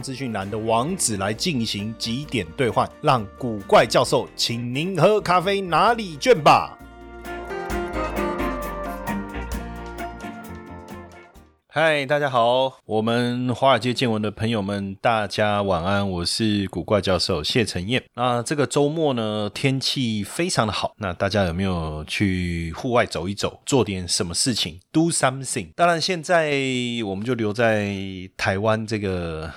资讯栏的网址来进行几点兑换，让古怪教授请您喝咖啡拿礼券吧。嗨，大家好，我们华尔街见闻的朋友们，大家晚安，我是古怪教授谢承彦。那这个周末呢，天气非常的好，那大家有没有去户外走一走，做点什么事情？Do something。当然，现在我们就留在台湾这个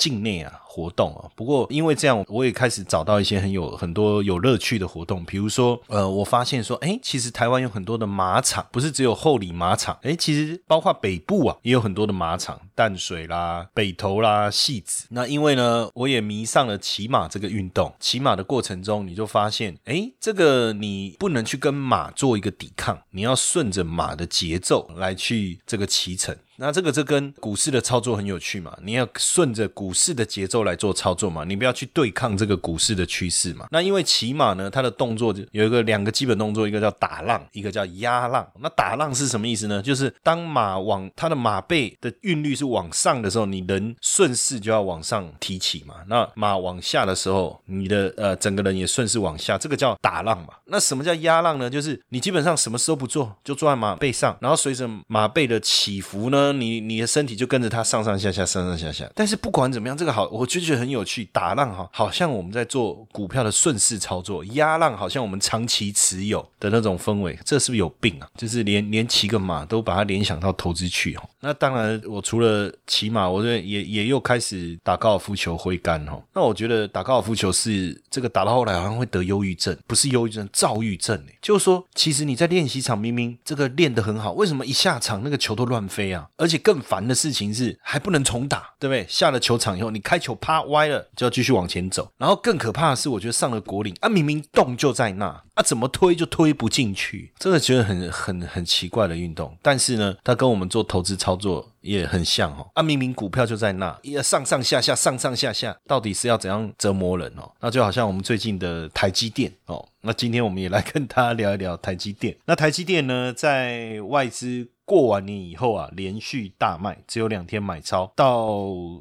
境内啊。活动啊，不过因为这样，我也开始找到一些很有很多有乐趣的活动，比如说，呃，我发现说，哎，其实台湾有很多的马场，不是只有后里马场，哎，其实包括北部啊，也有很多的马场，淡水啦、北投啦、戏子。那因为呢，我也迷上了骑马这个运动，骑马的过程中，你就发现，哎，这个你不能去跟马做一个抵抗，你要顺着马的节奏来去这个骑乘。那这个这跟股市的操作很有趣嘛，你要顺着股市的节奏。来做操作嘛，你不要去对抗这个股市的趋势嘛。那因为骑马呢，它的动作就有一个两个基本动作，一个叫打浪，一个叫压浪。那打浪是什么意思呢？就是当马往它的马背的韵律是往上的时候，你人顺势就要往上提起嘛。那马往下的时候，你的呃整个人也顺势往下，这个叫打浪嘛。那什么叫压浪呢？就是你基本上什么时候不做，就坐在马背上，然后随着马背的起伏呢，你你的身体就跟着它上上下下，上上下下。但是不管怎么样，这个好我。就觉得很有趣，打浪哈，好像我们在做股票的顺势操作；压浪好像我们长期持有的那种氛围，这是不是有病啊？就是连连骑个马都把它联想到投资去哈。那当然，我除了骑马，我也也也又开始打高尔夫球挥杆哈。那我觉得打高尔夫球是这个打到后来好像会得忧郁症，不是忧郁症，躁郁症哎。就是说，其实你在练习场明明这个练得很好，为什么一下场那个球都乱飞啊？而且更烦的事情是还不能重打，对不对？下了球场以后，你开球。啪歪了就要继续往前走，然后更可怕的是，我觉得上了国岭啊，明明洞就在那啊，怎么推就推不进去，真的觉得很很很奇怪的运动。但是呢，它跟我们做投资操作也很像哦啊，明明股票就在那，要上上下下上上下下，到底是要怎样折磨人哦？那就好像我们最近的台积电哦，那今天我们也来跟大家聊一聊台积电。那台积电呢，在外资。过完年以后啊，连续大卖，只有两天买超，到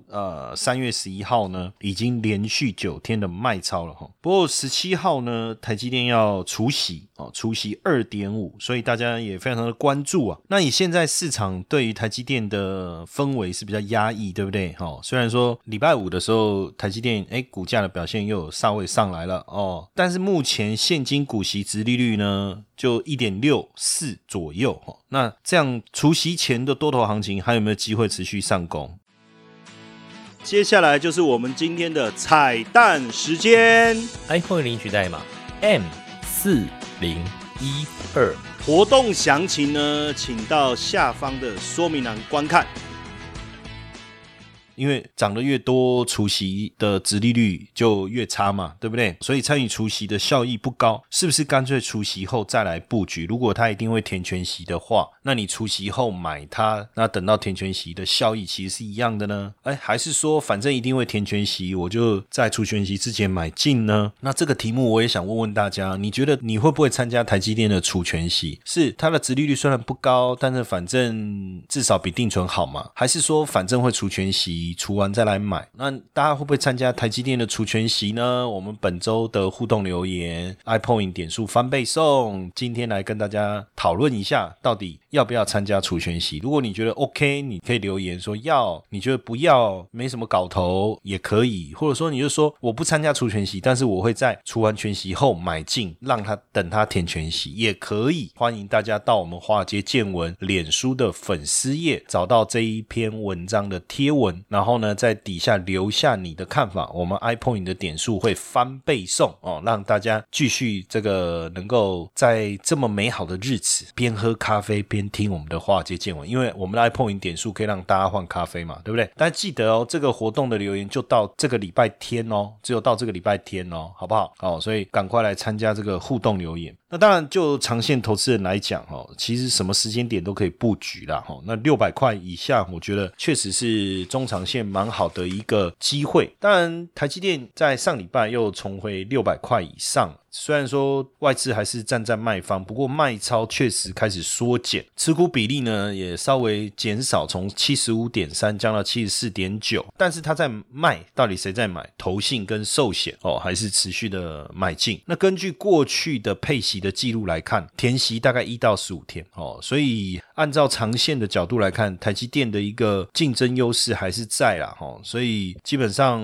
呃三月十一号呢，已经连续九天的卖超了哈。不过十七号呢，台积电要除息哦，除息二点五，所以大家也非常的关注啊。那以现在市场对于台积电的氛围是比较压抑，对不对？哦，虽然说礼拜五的时候，台积电哎股价的表现又有稍微上来了哦，但是目前现金股息值利率呢？就一点六四左右哈，那这样除夕前的多头行情还有没有机会持续上攻？接下来就是我们今天的彩蛋时间，iPhone 领取代码 M 四零一二，活动详情呢，请到下方的说明栏观看。因为涨得越多，除息的值利率就越差嘛，对不对？所以参与除息的效益不高，是不是干脆除息后再来布局？如果他一定会填全息的话，那你除息后买它，那等到填全息的效益其实是一样的呢？哎，还是说反正一定会填全息，我就在除全息之前买进呢？那这个题目我也想问问大家，你觉得你会不会参加台积电的除全息？是它的值利率虽然不高，但是反正至少比定存好嘛？还是说反正会除全息？除完再来买，那大家会不会参加台积电的除权息呢？我们本周的互动留言，iPoint 点数翻倍送，今天来跟大家讨论一下，到底要要不要参加除权息？如果你觉得 OK，你可以留言说要；你觉得不要，没什么搞头也可以，或者说你就说我不参加除权息，但是我会在除完全息后买进，让他等他填全息也可以。欢迎大家到我们华尔街见闻脸书的粉丝页找到这一篇文章的贴文，然后呢，在底下留下你的看法，我们 iPoint 的点数会翻倍送哦，让大家继续这个能够在这么美好的日子边喝咖啡边听我们的话接见闻，因为我们的 ipone 点数可以让大家换咖啡嘛，对不对？大家记得哦，这个活动的留言就到这个礼拜天哦，只有到这个礼拜天哦，好不好？哦，所以赶快来参加这个互动留言。那当然，就长线投资人来讲，哈，其实什么时间点都可以布局啦，哈。那六百块以下，我觉得确实是中长线蛮好的一个机会。当然，台积电在上礼拜又重回六百块以上。虽然说外资还是站在卖方，不过卖超确实开始缩减，持股比例呢也稍微减少，从七十五点三降到七十四点九。但是他在卖，到底谁在买？投信跟寿险哦，还是持续的买进？那根据过去的配息的记录来看，填息大概一到十五天哦，所以按照长线的角度来看，台积电的一个竞争优势还是在啦哈。所以基本上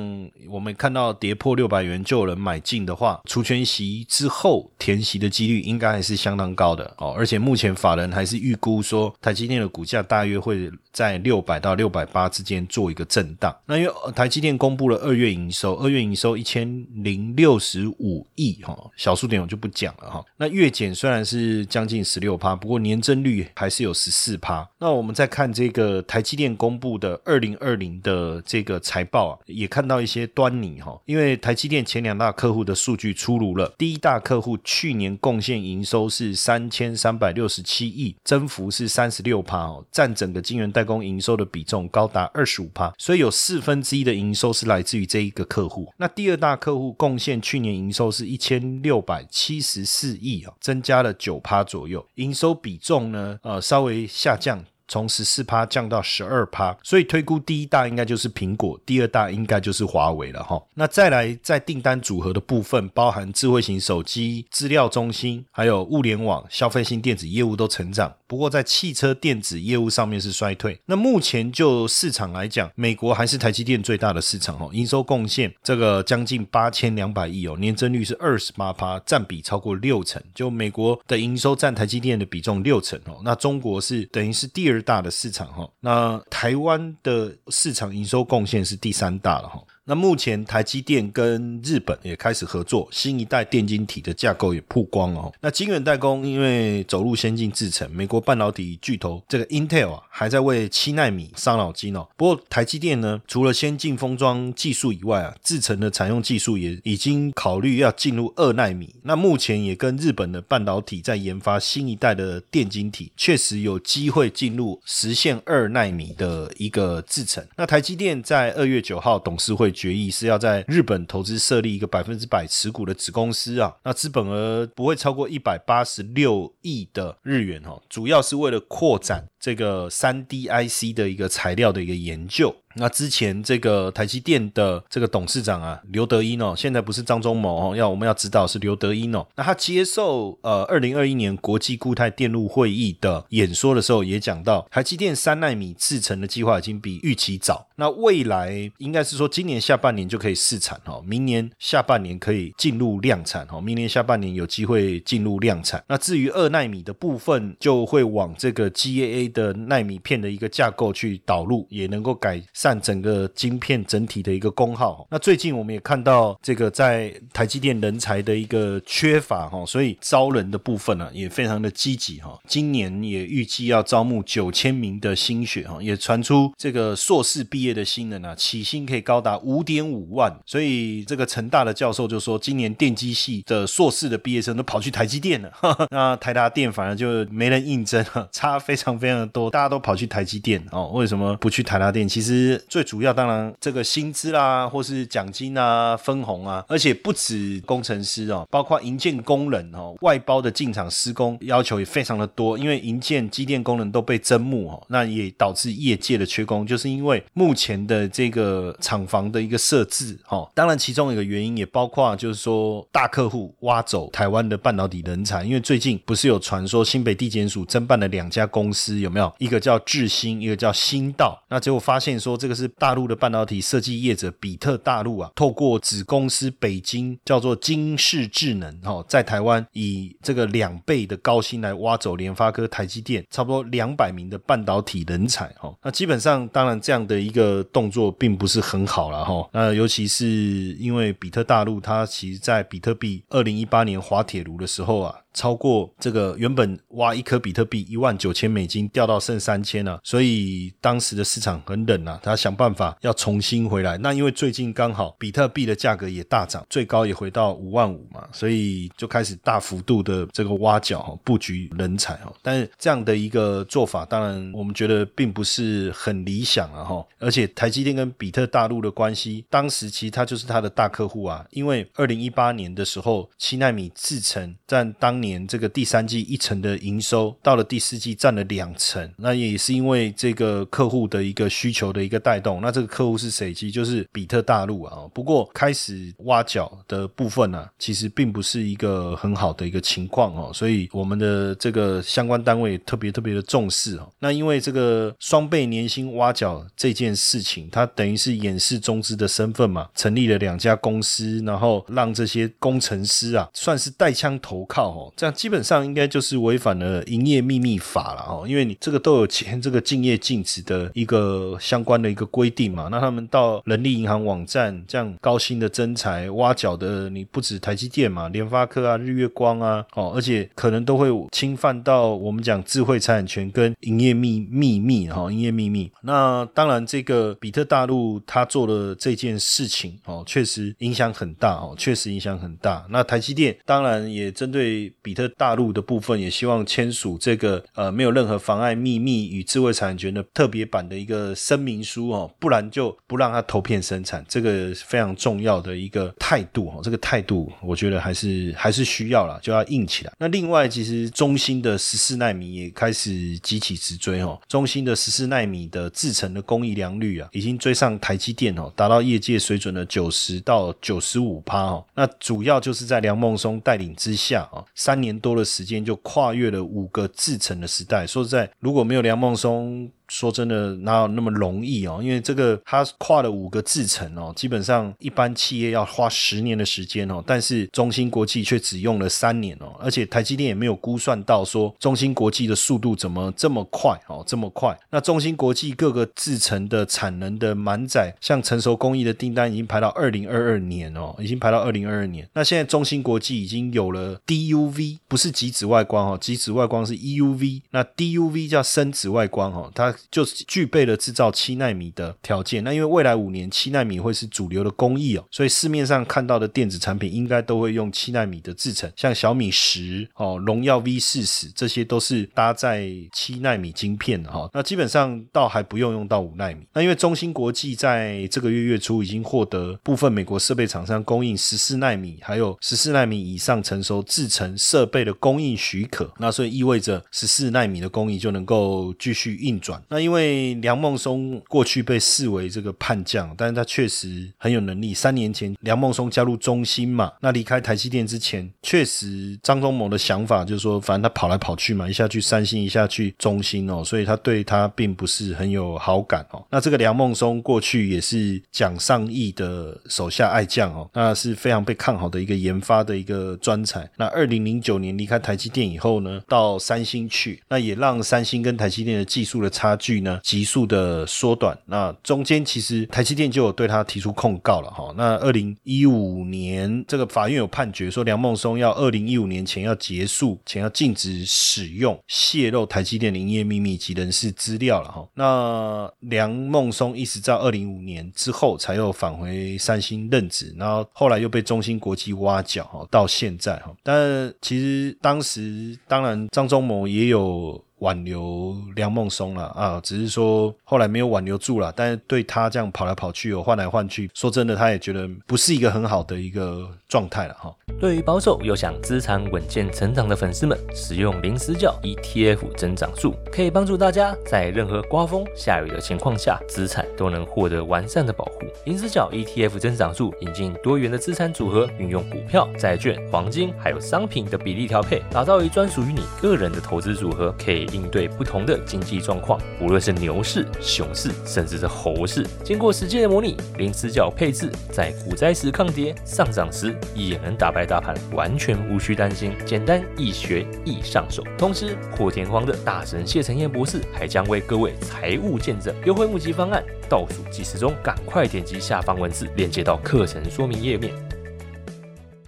我们看到跌破六百元就有人买进的话，除权息。之后填息的几率应该还是相当高的哦，而且目前法人还是预估说台积电的股价大约会在六百到六百八之间做一个震荡。那因为台积电公布了二月营收，二月营收一千零六十五亿哈，小数点我就不讲了哈。那月减虽然是将近十六趴，不过年增率还是有十四趴。那我们再看这个台积电公布的二零二零的这个财报啊，也看到一些端倪哈，因为台积电前两大客户的数据出炉了。第一大客户去年贡献营收是三千三百六十七亿，增幅是三十六趴哦，占整个晶圆代工营收的比重高达二十五趴，所以有四分之一的营收是来自于这一个客户。那第二大客户贡献去年营收是一千六百七十四亿啊，增加了九趴左右，营收比重呢，呃，稍微下降。从十四趴降到十二趴，所以推估第一大应该就是苹果，第二大应该就是华为了哈。那再来在订单组合的部分，包含智慧型手机、资料中心，还有物联网、消费性电子业务都成长。不过在汽车电子业务上面是衰退。那目前就市场来讲，美国还是台积电最大的市场哦，营收贡献这个将近八千两百亿哦，年增率是二十八趴，占比超过六成。就美国的营收占台积电的比重六成哦，那中国是等于是第二大的市场哈，那台湾的市场营收贡献是第三大了哈。那目前台积电跟日本也开始合作，新一代电晶体的架构也曝光哦。那晶圆代工因为走入先进制程，美国半导体巨头这个 Intel 啊，还在为七纳米伤脑筋哦。不过台积电呢，除了先进封装技术以外啊，制程的采用技术也已经考虑要进入二纳米。那目前也跟日本的半导体在研发新一代的电晶体，确实有机会进入实现二纳米的一个制程。那台积电在二月九号董事会。决议是要在日本投资设立一个百分之百持股的子公司啊，那资本额不会超过一百八十六亿的日元哦，主要是为了扩展这个三 D IC 的一个材料的一个研究。那之前这个台积电的这个董事长啊，刘德英哦，现在不是张忠谋哦，要我们要知道是刘德英哦。那他接受呃二零二一年国际固态电路会议的演说的时候，也讲到台积电三纳米制程的计划已经比预期早。那未来应该是说今年下半年就可以试产哈，明年下半年可以进入量产哈，明年下半年有机会进入量产。那至于二纳米的部分，就会往这个 GAA 的纳米片的一个架构去导入，也能够改。占整个晶片整体的一个功耗。那最近我们也看到这个在台积电人才的一个缺乏哈，所以招人的部分呢也非常的积极哈。今年也预计要招募九千名的新血哈，也传出这个硕士毕业的新人啊，起薪可以高达五点五万。所以这个成大的教授就说，今年电机系的硕士的毕业生都跑去台积电了。那台达电反而就没人应征，差非常非常的多，大家都跑去台积电哦。为什么不去台达电？其实。最主要当然这个薪资啦，或是奖金啊、分红啊，而且不止工程师哦，包括营建工人哦，外包的进场施工要求也非常的多，因为营建机电工人都被征募哦，那也导致业界的缺工，就是因为目前的这个厂房的一个设置哦，当然其中一个原因也包括就是说大客户挖走台湾的半导体人才，因为最近不是有传说新北地检署侦办了两家公司有没有？一个叫智新，一个叫新道，那结果发现说。这个是大陆的半导体设计业者比特大陆啊，透过子公司北京叫做金世智能哈，在台湾以这个两倍的高薪来挖走联发科、台积电差不多两百名的半导体人才哈。那基本上，当然这样的一个动作并不是很好了哈。那尤其是因为比特大陆，它其实在比特币二零一八年滑铁卢的时候啊。超过这个原本挖一颗比特币一万九千美金掉到剩三千了，所以当时的市场很冷啊，他想办法要重新回来。那因为最近刚好比特币的价格也大涨，最高也回到五万五嘛，所以就开始大幅度的这个挖角哈布局人才哈。但是这样的一个做法，当然我们觉得并不是很理想啊哈。而且台积电跟比特大陆的关系，当时其实它就是它的大客户啊，因为二零一八年的时候，七纳米制程占当年这个第三季一成的营收，到了第四季占了两成，那也是因为这个客户的一个需求的一个带动。那这个客户是谁？其实就是比特大陆啊。不过开始挖角的部分呢，其实并不是一个很好的一个情况哦。所以我们的这个相关单位特别特别的重视哦。那因为这个双倍年薪挖角这件事情，它等于是掩饰中资的身份嘛，成立了两家公司，然后让这些工程师啊，算是带枪投靠哦。这样基本上应该就是违反了营业秘密法了哦，因为你这个都有签这个竞业禁止的一个相关的一个规定嘛。那他们到人力银行网站这样高薪的增财挖角的，你不止台积电嘛，联发科啊、日月光啊，哦，而且可能都会侵犯到我们讲智慧财产权跟营业秘秘密哈，营业秘密。那当然，这个比特大陆他做的这件事情哦，确实影响很大哦，确实影响很大。那台积电当然也针对。比特大陆的部分也希望签署这个呃没有任何妨碍秘密与智慧产权的特别版的一个声明书哦，不然就不让他投片生产，这个非常重要的一个态度哦，这个态度我觉得还是还是需要了，就要硬起来。那另外，其实中芯的十四纳米也开始急起直追哦，中芯的十四纳米的制程的工艺良率啊，已经追上台积电哦，达到业界水准的九十到九十五趴哦。那主要就是在梁孟松带领之下啊，三。三年多的时间就跨越了五个制成的时代。说实在，如果没有梁孟松。说真的，哪有那么容易哦？因为这个它跨了五个制程哦，基本上一般企业要花十年的时间哦，但是中芯国际却只用了三年哦，而且台积电也没有估算到说中芯国际的速度怎么这么快哦，这么快。那中芯国际各个制程的产能的满载，像成熟工艺的订单已经排到二零二二年哦，已经排到二零二二年。那现在中芯国际已经有了 DUV，不是极紫外光哦，极紫外光是 EUV，那 DUV 叫深紫外光哦，它就具备了制造七纳米的条件。那因为未来五年七纳米会是主流的工艺哦，所以市面上看到的电子产品应该都会用七纳米的制程，像小米十哦、荣耀 V 四十，这些都是搭载七纳米晶片的哈。那基本上倒还不用用到五纳米。那因为中芯国际在这个月月初已经获得部分美国设备厂商供应十四纳米，还有十四纳米以上成熟制程设备的供应许可，那所以意味着十四纳米的工艺就能够继续运转。那因为梁孟松过去被视为这个叛将，但是他确实很有能力。三年前梁孟松加入中芯嘛，那离开台积电之前，确实张忠谋的想法就是说，反正他跑来跑去嘛，一下去三星，一下去中芯哦，所以他对他并不是很有好感哦。那这个梁孟松过去也是蒋尚义的手下爱将哦，那是非常被看好的一个研发的一个专才。那二零零九年离开台积电以后呢，到三星去，那也让三星跟台积电的技术的差距。呢，急速的缩短。那中间其实台积电就有对他提出控告了哈。那二零一五年这个法院有判决说，梁孟松要二零一五年前要结束，前要禁止使用泄露台积电营业秘密及人事资料了哈。那梁孟松一直到二零五年之后才又返回三星任职，然后后来又被中芯国际挖角哈，到现在哈。但其实当时当然张忠谋也有。挽留梁孟松了啊，只是说后来没有挽留住了，但是对他这样跑来跑去哦，换来换去，说真的，他也觉得不是一个很好的一个状态了哈。对于保守又想资产稳健成长的粉丝们，使用零死角 ETF 增长术，可以帮助大家在任何刮风下雨的情况下，资产都能获得完善的保护。零死角 ETF 增长术引进多元的资产组合，运用股票、债券、黄金还有商品的比例调配，打造一专属于你个人的投资组合，可以。应对不同的经济状况，无论是牛市、熊市，甚至是猴市。经过实际的模拟，零死角配置在股灾时抗跌，上涨时也能打败大盘，完全无需担心。简单易学易上手。同时，破天荒的大神谢承彦博士还将为各位财务见证优惠募集方案，倒数计时中，赶快点击下方文字链接到课程说明页面。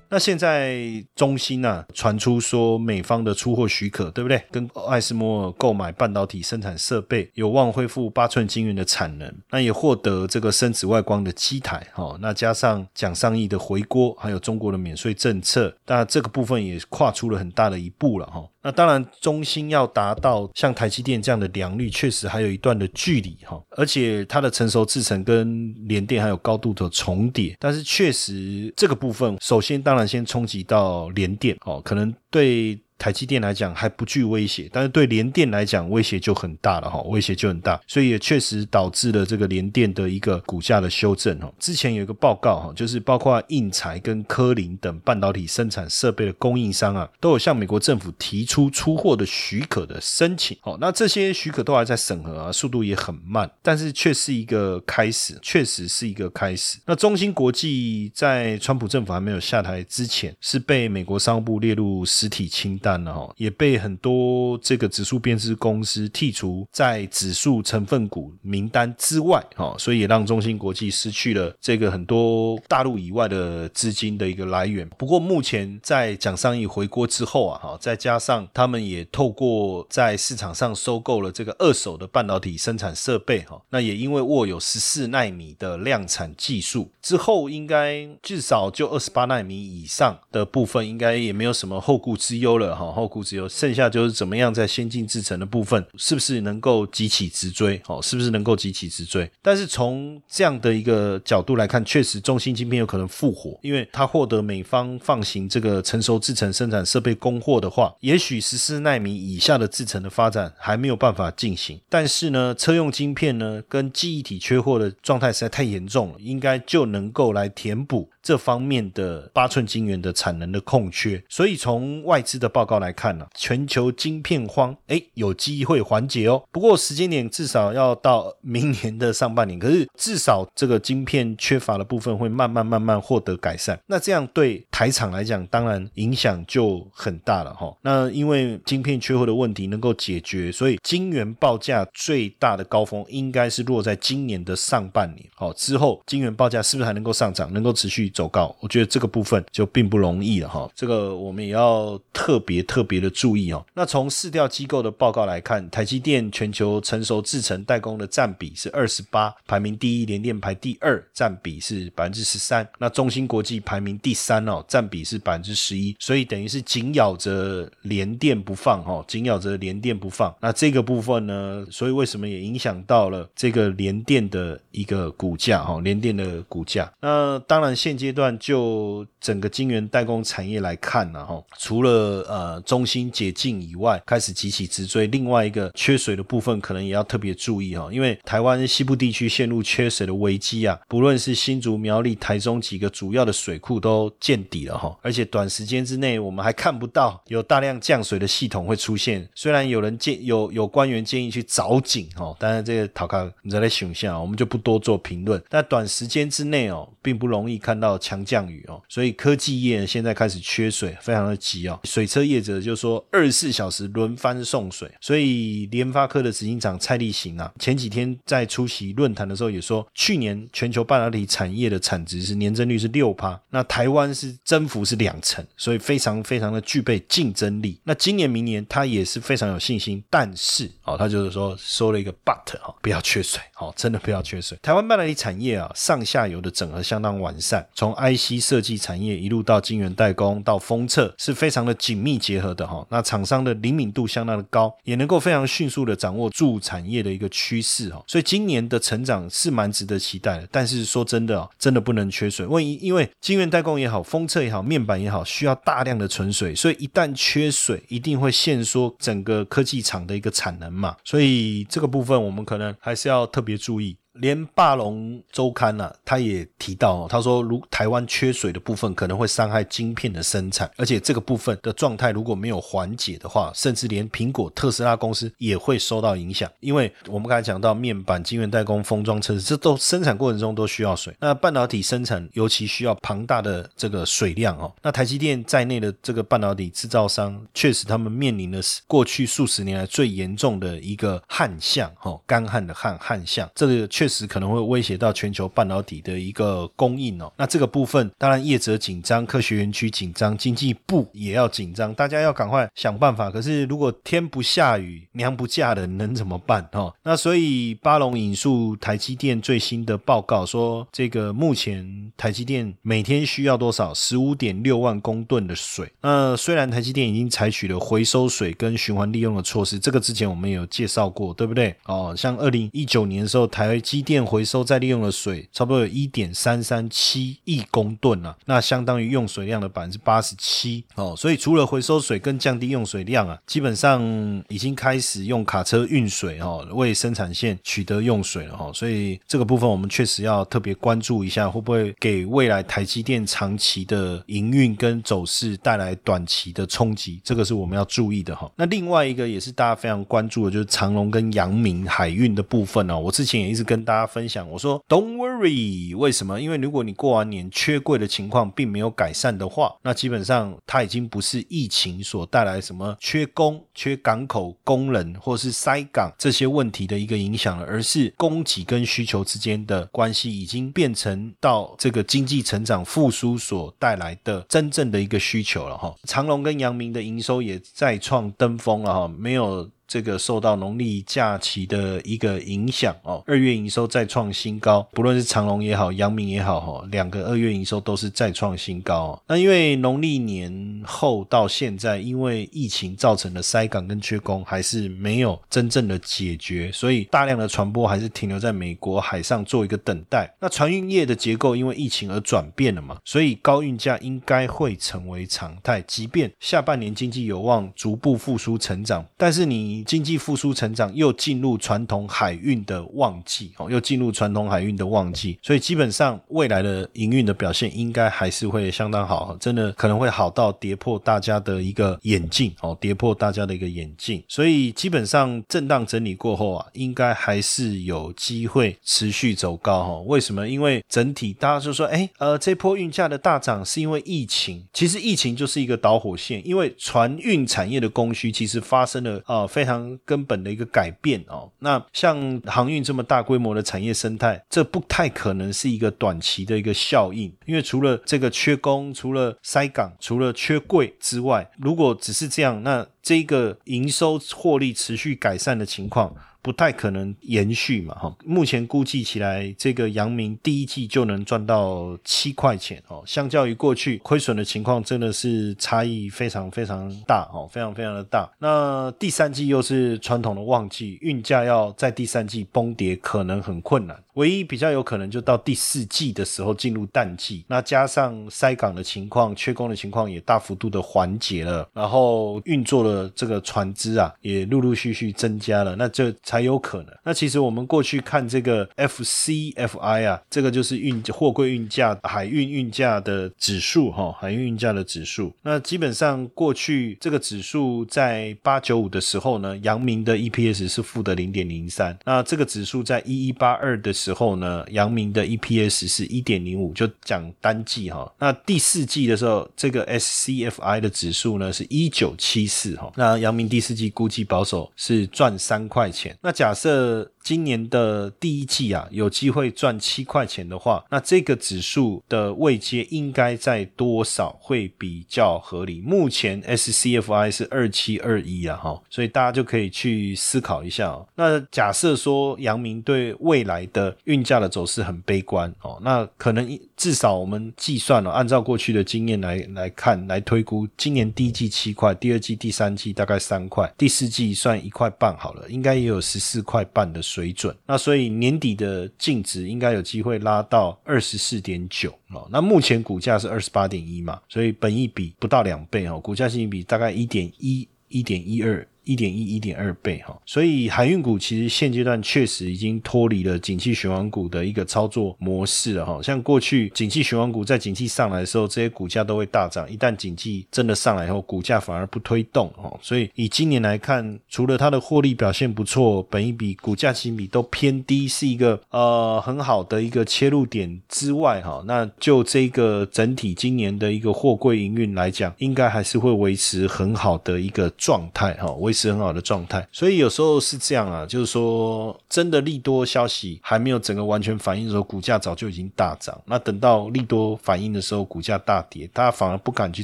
那现在中芯啊传出说美方的出货许可，对不对？跟艾斯摩尔购买半导体生产设备，有望恢复八寸晶圆的产能。那也获得这个深紫外光的机台，哈。那加上蒋尚义的回锅，还有中国的免税政策，那这个部分也跨出了很大的一步了，哈。那当然，中芯要达到像台积电这样的良率，确实还有一段的距离哈。而且它的成熟制程跟联电还有高度的重叠，但是确实这个部分，首先当然先冲击到联电哦，可能对。台积电来讲还不具威胁，但是对联电来讲威胁就很大了哈，威胁就很大，所以也确实导致了这个联电的一个股价的修正哈。之前有一个报告哈，就是包括印材跟科林等半导体生产设备的供应商啊，都有向美国政府提出出货的许可的申请。好，那这些许可都还在审核啊，速度也很慢，但是却是一个开始，确实是一个开始。那中芯国际在川普政府还没有下台之前，是被美国商务部列入实体清单。但呢，也被很多这个指数编织公司剔除在指数成分股名单之外，哈，所以也让中芯国际失去了这个很多大陆以外的资金的一个来源。不过目前在蒋尚义回国之后啊，哈，再加上他们也透过在市场上收购了这个二手的半导体生产设备，哈，那也因为握有十四纳米的量产技术，之后应该至少就二十八纳米以上的部分，应该也没有什么后顾之忧了。哈，后顾之忧，剩下就是怎么样在先进制程的部分，是不是能够急起直追？哦，是不是能够急起直追？但是从这样的一个角度来看，确实中芯晶片有可能复活，因为它获得美方放行这个成熟制程生产设备供货的话，也许十四纳米以下的制程的发展还没有办法进行。但是呢，车用晶片呢，跟记忆体缺货的状态实在太严重了，应该就能够来填补。这方面的八寸晶圆的产能的空缺，所以从外资的报告来看呢，全球晶片荒，哎，有机会缓解哦。不过时间点至少要到明年的上半年，可是至少这个晶片缺乏的部分会慢慢慢慢获得改善。那这样对台厂来讲，当然影响就很大了哈。那因为晶片缺货的问题能够解决，所以晶圆报价最大的高峰应该是落在今年的上半年。好，之后晶圆报价是不是还能够上涨，能够持续？走高，我觉得这个部分就并不容易了哈。这个我们也要特别特别的注意哦。那从市调机构的报告来看，台积电全球成熟制程代工的占比是二十八，排名第一；联电排第二，占比是百分之十三。那中芯国际排名第三哦，占比是百分之十一。所以等于是紧咬着联电不放哈，紧咬着联电不放。那这个部分呢，所以为什么也影响到了这个联电的一个股价哈？联电的股价。那当然现阶阶段就整个晶圆代工产业来看呢，哈，除了呃中心解禁以外，开始急起直追。另外一个缺水的部分，可能也要特别注意哈，因为台湾西部地区陷入缺水的危机啊，不论是新竹、苗栗、台中几个主要的水库都见底了哈，而且短时间之内我们还看不到有大量降水的系统会出现。虽然有人建有有官员建议去凿井哈，当然这个讨卡你再来想象，我们就不多做评论。但短时间之内哦，并不容易看到。强降雨哦，所以科技业现在开始缺水，非常的急哦。水车业者就说二十四小时轮番送水，所以联发科的执行长蔡立行啊，前几天在出席论坛的时候也说，去年全球半导体产业的产值是年增率是六趴，那台湾是增幅是两成，所以非常非常的具备竞争力。那今年明年他也是非常有信心，但是哦，他就是说说了一个 but 哦，不要缺水哦，真的不要缺水。台湾半导体产业啊，上下游的整合相当完善，从 IC 设计产业一路到晶圆代工到封测，是非常的紧密结合的哈。那厂商的灵敏度相当的高，也能够非常迅速的掌握住产业的一个趋势哈。所以今年的成长是蛮值得期待的。但是说真的，真的不能缺水。问因为晶圆代工也好，封测也好，面板也好，需要大量的存水，所以一旦缺水，一定会限缩整个科技厂的一个产能嘛。所以这个部分我们可能还是要特别注意。连霸龙周刊呐，他也提到，他说如台湾缺水的部分可能会伤害晶片的生产，而且这个部分的状态如果没有缓解的话，甚至连苹果、特斯拉公司也会受到影响，因为我们刚才讲到面板、晶圆代工、封装测试，这都生产过程中都需要水。那半导体生产尤其需要庞大的这个水量哦。那台积电在内的这个半导体制造商，确实他们面临的是过去数十年来最严重的一个旱象，哈，干旱的旱旱象，这个确实可能会威胁到全球半导体的一个供应哦。那这个部分当然业者紧张，科学园区紧张，经济部也要紧张，大家要赶快想办法。可是如果天不下雨，娘不嫁人，能怎么办？哦，那所以巴龙引述台积电最新的报告说，这个目前台积电每天需要多少？十五点六万公吨的水。那虽然台积电已经采取了回收水跟循环利用的措施，这个之前我们有介绍过，对不对？哦，像二零一九年的时候，台积电回收再利用的水差不多有一点三三七亿公吨啊，那相当于用水量的百分之八十七哦。所以除了回收水跟降低用水量啊，基本上已经开始用卡车运水哦，为生产线取得用水了哈。所以这个部分我们确实要特别关注一下，会不会给未来台积电长期的营运跟走势带来短期的冲击？这个是我们要注意的哈。那另外一个也是大家非常关注的，就是长隆跟阳明海运的部分哦。我之前也一直跟跟大家分享，我说 Don't worry，为什么？因为如果你过完年缺柜的情况并没有改善的话，那基本上它已经不是疫情所带来什么缺工、缺港口工人或是塞港这些问题的一个影响了，而是供给跟需求之间的关系已经变成到这个经济成长复苏所带来的真正的一个需求了哈。长隆跟阳明的营收也再创登峰了哈，没有。这个受到农历假期的一个影响哦，二月营收再创新高，不论是长隆也好，阳明也好，哈，两个二月营收都是再创新高。那因为农历年后到现在，因为疫情造成的塞港跟缺工还是没有真正的解决，所以大量的船舶还是停留在美国海上做一个等待。那船运业的结构因为疫情而转变了嘛，所以高运价应该会成为常态。即便下半年经济有望逐步复苏成长，但是你。经济复苏成长，又进入传统海运的旺季哦，又进入传统海运的旺季，所以基本上未来的营运的表现应该还是会相当好，真的可能会好到跌破大家的一个眼镜哦，跌破大家的一个眼镜。所以基本上震荡整理过后啊，应该还是有机会持续走高哈。为什么？因为整体大家就说，哎，呃，这波运价的大涨是因为疫情，其实疫情就是一个导火线，因为船运产业的供需其实发生了啊非。非常根本的一个改变哦，那像航运这么大规模的产业生态，这不太可能是一个短期的一个效应，因为除了这个缺工、除了塞港、除了缺柜之外，如果只是这样，那这个营收获利持续改善的情况。不太可能延续嘛，哈。目前估计起来，这个阳明第一季就能赚到七块钱哦，相较于过去亏损的情况，真的是差异非常非常大哦，非常非常的大。那第三季又是传统的旺季，运价要在第三季崩跌，可能很困难。唯一比较有可能就到第四季的时候进入淡季，那加上塞港的情况、缺工的情况也大幅度的缓解了，然后运作的这个船只啊也陆陆续续增加了，那这才有可能。那其实我们过去看这个 FCFI 啊，这个就是运货柜运价、海运运价的指数哈，海运运价的指数。那基本上过去这个指数在八九五的时候呢，阳明的 EPS 是负的零点零三，那这个指数在一一八二的时时候呢，阳明的 EPS 是一点零五，就讲单季哈。那第四季的时候，这个 SCFI 的指数呢是一九七四哈。那阳明第四季估计保守是赚三块钱。那假设。今年的第一季啊，有机会赚七块钱的话，那这个指数的位阶应该在多少会比较合理？目前 SCFI 是二七二一啊，哈，所以大家就可以去思考一下。那假设说阳明对未来的运价的走势很悲观哦，那可能至少我们计算了，按照过去的经验来来看来推估，今年第一季七块，第二季、第三季大概三块，第四季算一块半好了，应该也有十四块半的。水准，那所以年底的净值应该有机会拉到二十四点九哦。那目前股价是二十八点一嘛，所以本一比不到两倍哦，股价性比大概一点一、一点一二。一点一、一点二倍哈。所以海运股其实现阶段确实已经脱离了景气循环股的一个操作模式了哈。像过去景气循环股在景气上来的时候，这些股价都会大涨；一旦景气真的上来以后，股价反而不推动哈。所以以今年来看，除了它的获利表现不错，本一比、股价其比都偏低，是一个呃很好的一个切入点之外哈。那就这个整体今年的一个货柜营运来讲，应该还是会维持很好的一个状态哈，维是很好的状态。所以有时候是这样啊，就是说真的利多消息还没有整个完全反应的时候，股价早就已经大涨。那等到利多反应的时候，股价大跌，大家反而不敢去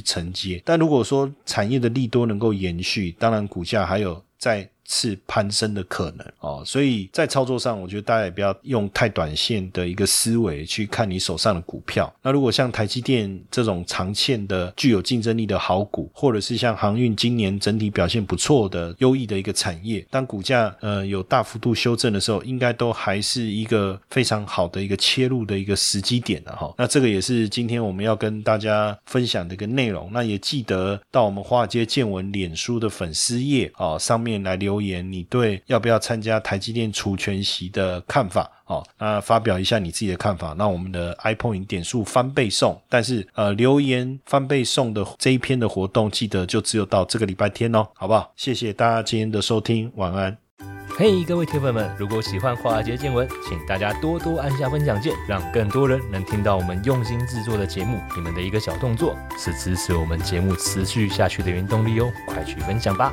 承接。但如果说产业的利多能够延续，当然股价还有在。次攀升的可能哦，所以在操作上，我觉得大家也不要用太短线的一个思维去看你手上的股票。那如果像台积电这种长线的、具有竞争力的好股，或者是像航运今年整体表现不错的优异的一个产业，当股价呃有大幅度修正的时候，应该都还是一个非常好的一个切入的一个时机点了哈。那这个也是今天我们要跟大家分享的一个内容。那也记得到我们华尔街见闻脸书的粉丝页啊上面来留。留言，你对要不要参加台积电除权息的看法？哦，那发表一下你自己的看法。那我们的 iPhone 点数翻倍送，但是呃，留言翻倍送的这一篇的活动，记得就只有到这个礼拜天哦，好不好？谢谢大家今天的收听，晚安。嘿，各位铁粉们，如果喜欢华尔街见闻，请大家多多按下分享键，让更多人能听到我们用心制作的节目。你们的一个小动作，是支持我们节目持续下去的原动力哦，快去分享吧。